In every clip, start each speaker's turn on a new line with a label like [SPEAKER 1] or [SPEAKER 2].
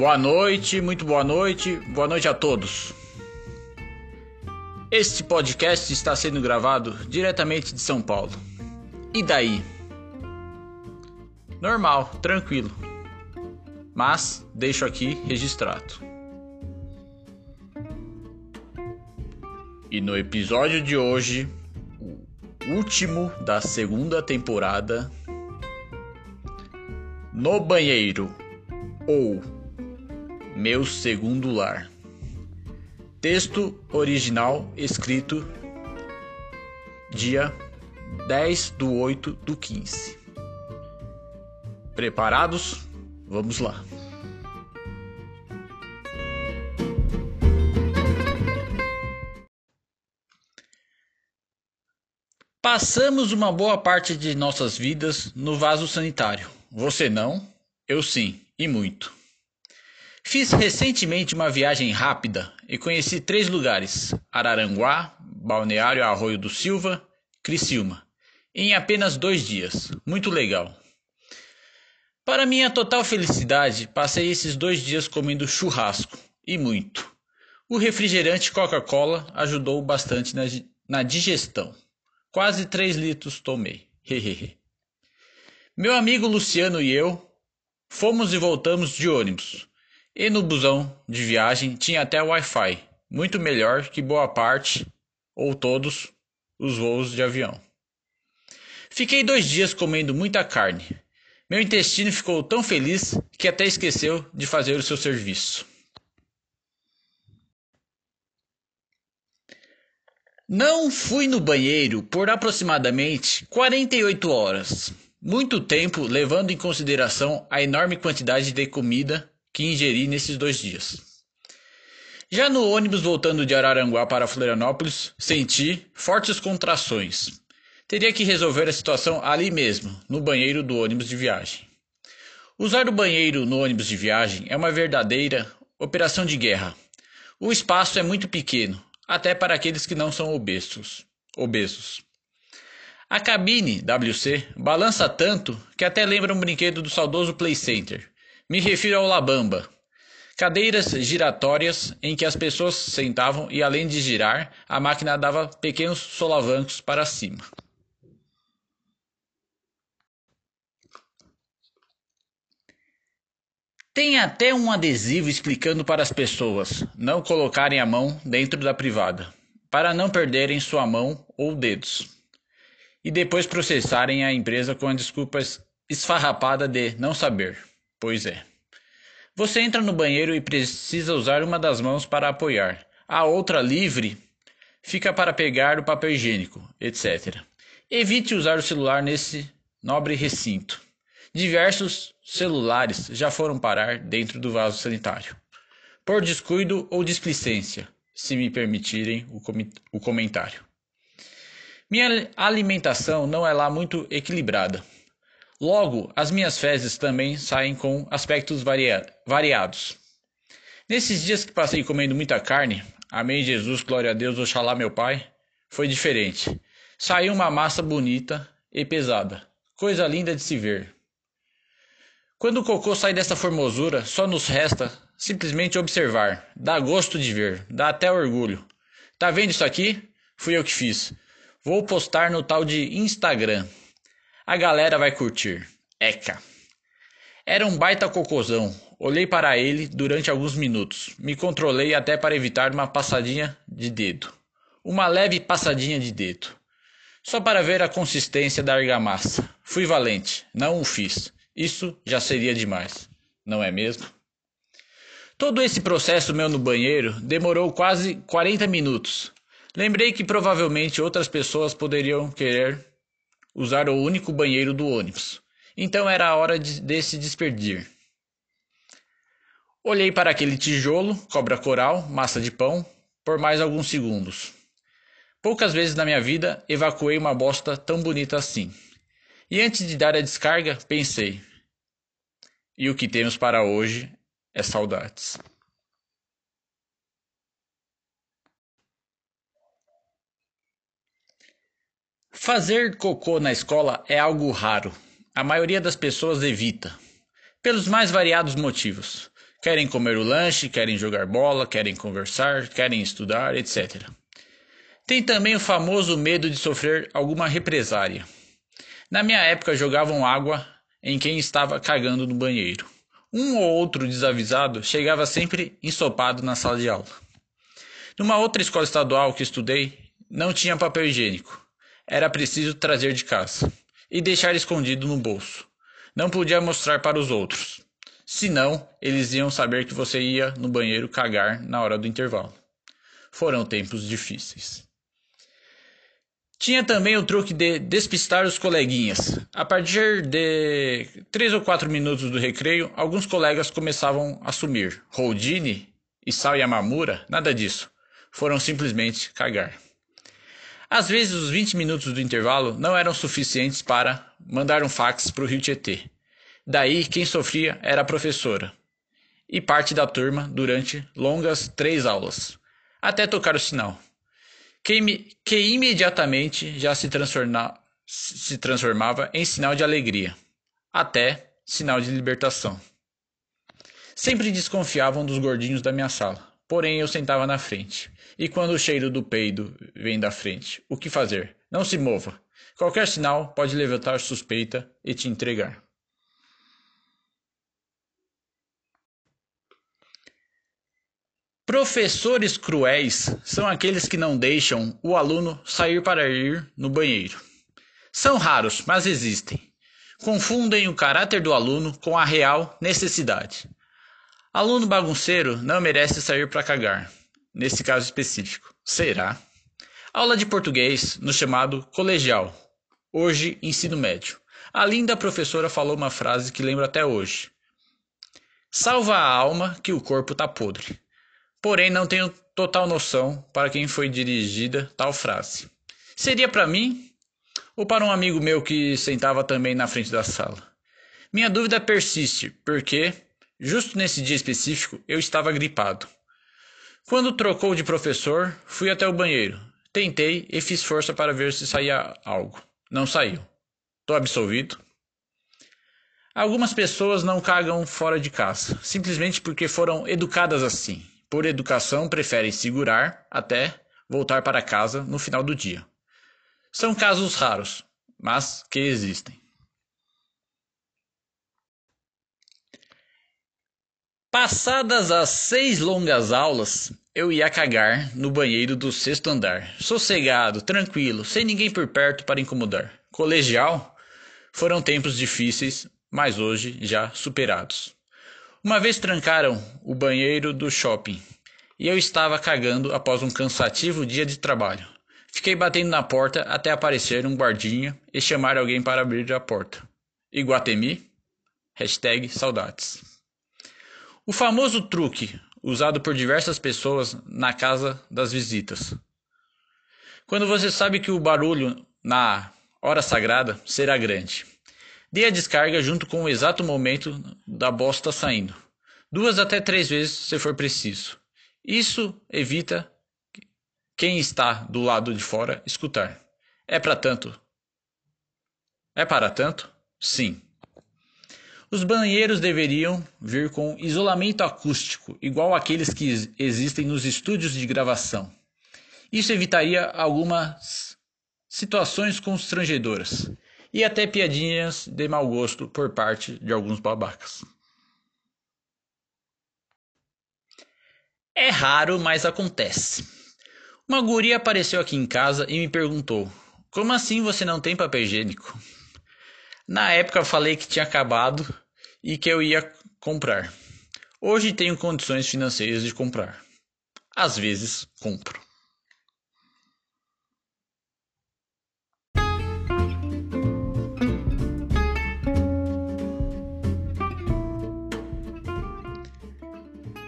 [SPEAKER 1] Boa noite, muito boa noite, boa noite a todos. Este podcast está sendo gravado diretamente de São Paulo. E daí? Normal, tranquilo. Mas deixo aqui registrado. E no episódio de hoje, o último da segunda temporada, No Banheiro ou Meu Segundo Lar. Texto original escrito dia 10 do 8 do 15. Preparados? Vamos lá. Passamos uma boa parte de nossas vidas no vaso sanitário. Você não? Eu sim, e muito. Fiz recentemente uma viagem rápida e conheci três lugares: Araranguá, Balneário Arroio do Silva, Criciúma, em apenas dois dias. Muito legal. Para minha total felicidade, passei esses dois dias comendo churrasco e muito. O refrigerante Coca-Cola ajudou bastante na, na digestão. Quase 3 litros tomei. Meu amigo Luciano e eu fomos e voltamos de ônibus. E no busão de viagem tinha até Wi-Fi, muito melhor que boa parte, ou todos, os voos de avião. Fiquei dois dias comendo muita carne. Meu intestino ficou tão feliz que até esqueceu de fazer o seu serviço. Não fui no banheiro por aproximadamente 48 horas. Muito tempo levando em consideração a enorme quantidade de comida que ingeri nesses dois dias. Já no ônibus voltando de Araranguá para Florianópolis, senti fortes contrações. Teria que resolver a situação ali mesmo, no banheiro do ônibus de viagem. Usar o banheiro no ônibus de viagem é uma verdadeira operação de guerra. O espaço é muito pequeno, até para aqueles que não são obesos. obesos. A cabine WC balança tanto que até lembra um brinquedo do saudoso Play Center. Me refiro ao Labamba. Cadeiras giratórias em que as pessoas sentavam e além de girar, a máquina dava pequenos solavancos para cima. Tem até um adesivo explicando para as pessoas não colocarem a mão dentro da privada, para não perderem sua mão ou dedos. E depois processarem a empresa com a desculpa esfarrapada de não saber. Pois é. Você entra no banheiro e precisa usar uma das mãos para apoiar, a outra livre fica para pegar o papel higiênico, etc. Evite usar o celular nesse nobre recinto. Diversos celulares já foram parar dentro do vaso sanitário. Por descuido ou displicência, se me permitirem o, com o comentário. Minha alimentação não é lá muito equilibrada. Logo, as minhas fezes também saem com aspectos varia variados. Nesses dias que passei comendo muita carne, amém Jesus, glória a Deus, oxalá meu Pai, foi diferente. Saiu uma massa bonita e pesada, coisa linda de se ver. Quando o cocô sai dessa formosura, só nos resta simplesmente observar. Dá gosto de ver, dá até orgulho. Tá vendo isso aqui? Fui eu que fiz. Vou postar no tal de Instagram. A galera vai curtir. Eca. Era um baita cocôzão. Olhei para ele durante alguns minutos. Me controlei até para evitar uma passadinha de dedo. Uma leve passadinha de dedo. Só para ver a consistência da argamassa. Fui valente. Não o fiz. Isso já seria demais, não é mesmo? Todo esse processo meu no banheiro demorou quase 40 minutos. Lembrei que provavelmente outras pessoas poderiam querer usar o único banheiro do ônibus. Então era a hora de, de se despedir. Olhei para aquele tijolo, cobra coral, massa de pão, por mais alguns segundos. Poucas vezes na minha vida evacuei uma bosta tão bonita assim. E antes de dar a descarga, pensei: e o que temos para hoje é saudades. Fazer cocô na escola é algo raro. A maioria das pessoas evita, pelos mais variados motivos. Querem comer o lanche, querem jogar bola, querem conversar, querem estudar, etc. Tem também o famoso medo de sofrer alguma represária. Na minha época jogavam água em quem estava cagando no banheiro. Um ou outro desavisado chegava sempre ensopado na sala de aula. Numa outra escola estadual que estudei, não tinha papel higiênico. Era preciso trazer de casa e deixar escondido no bolso. Não podia mostrar para os outros. Senão, eles iam saber que você ia no banheiro cagar na hora do intervalo. Foram tempos difíceis. Tinha também o truque de despistar os coleguinhas. A partir de três ou quatro minutos do recreio, alguns colegas começavam a sumir. Houdini e Sal Yamamura, nada disso. Foram simplesmente cagar. Às vezes, os 20 minutos do intervalo não eram suficientes para mandar um fax para o Rio Tietê. Daí, quem sofria era a professora e parte da turma durante longas três aulas, até tocar o sinal que, que imediatamente já se, transforma, se transformava em sinal de alegria, até sinal de libertação. Sempre desconfiavam dos gordinhos da minha sala, porém eu sentava na frente. E quando o cheiro do peido vem da frente, o que fazer? Não se mova. Qualquer sinal pode levantar suspeita e te entregar. Professores cruéis são aqueles que não deixam o aluno sair para ir no banheiro. São raros, mas existem. Confundem o caráter do aluno com a real necessidade. Aluno bagunceiro não merece sair para cagar, nesse caso específico. Será? Aula de português no chamado colegial, hoje ensino médio. A linda professora falou uma frase que lembro até hoje. Salva a alma que o corpo tá podre porém não tenho total noção para quem foi dirigida tal frase. Seria para mim ou para um amigo meu que sentava também na frente da sala? Minha dúvida persiste, porque, justo nesse dia específico, eu estava gripado. Quando trocou de professor, fui até o banheiro. Tentei e fiz força para ver se saía algo. Não saiu. Tô absolvido? Algumas pessoas não cagam fora de casa, simplesmente porque foram educadas assim por educação, preferem segurar até voltar para casa no final do dia. São casos raros, mas que existem. Passadas as seis longas aulas, eu ia cagar no banheiro do sexto andar, sossegado, tranquilo, sem ninguém por perto para incomodar. Colegial? Foram tempos difíceis, mas hoje já superados. Uma vez trancaram o banheiro do shopping e eu estava cagando após um cansativo dia de trabalho. Fiquei batendo na porta até aparecer um guardinha e chamar alguém para abrir a porta. Iguatemi? Hashtag saudades. O famoso truque usado por diversas pessoas na casa das visitas. Quando você sabe que o barulho na hora sagrada será grande. Dê a descarga junto com o exato momento da bosta saindo. Duas até três vezes se for preciso. Isso evita quem está do lado de fora escutar. É para tanto? É para tanto? Sim. Os banheiros deveriam vir com isolamento acústico, igual aqueles que existem nos estúdios de gravação. Isso evitaria algumas situações constrangedoras e até piadinhas de mau gosto por parte de alguns babacas. É raro, mas acontece. Uma guria apareceu aqui em casa e me perguntou: Como assim você não tem papel higiênico? Na época falei que tinha acabado e que eu ia comprar. Hoje tenho condições financeiras de comprar. Às vezes compro.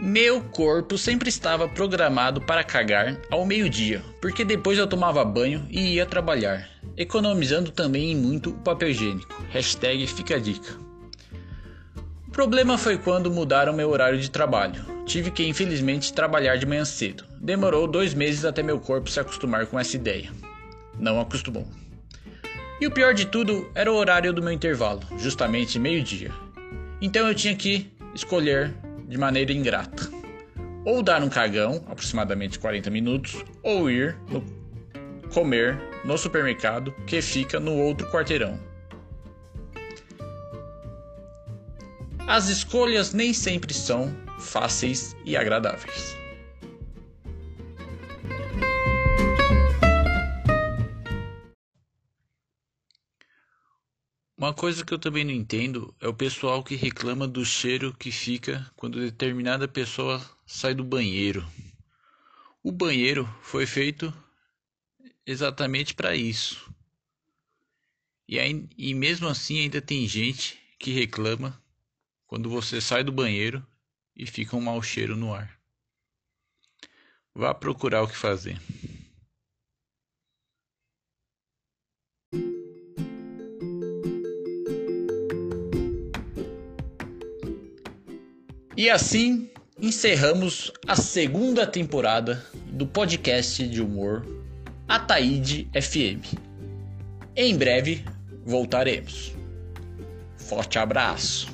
[SPEAKER 1] Meu corpo sempre estava programado para cagar ao meio-dia, porque depois eu tomava banho e ia trabalhar, economizando também muito o papel higiênico. Hashtag fica a dica. O problema foi quando mudaram meu horário de trabalho. Tive que infelizmente trabalhar de manhã cedo. Demorou dois meses até meu corpo se acostumar com essa ideia. Não acostumou. E o pior de tudo era o horário do meu intervalo, justamente meio-dia. Então eu tinha que escolher de maneira ingrata. Ou dar um cagão, aproximadamente 40 minutos, ou ir no comer no supermercado que fica no outro quarteirão. As escolhas nem sempre são fáceis e agradáveis. Uma coisa que eu também não entendo é o pessoal que reclama do cheiro que fica quando determinada pessoa sai do banheiro. O banheiro foi feito exatamente para isso. E, aí, e mesmo assim ainda tem gente que reclama quando você sai do banheiro e fica um mau cheiro no ar. Vá procurar o que fazer. E assim encerramos a segunda temporada do podcast de humor Ataíde FM. Em breve voltaremos. Forte abraço.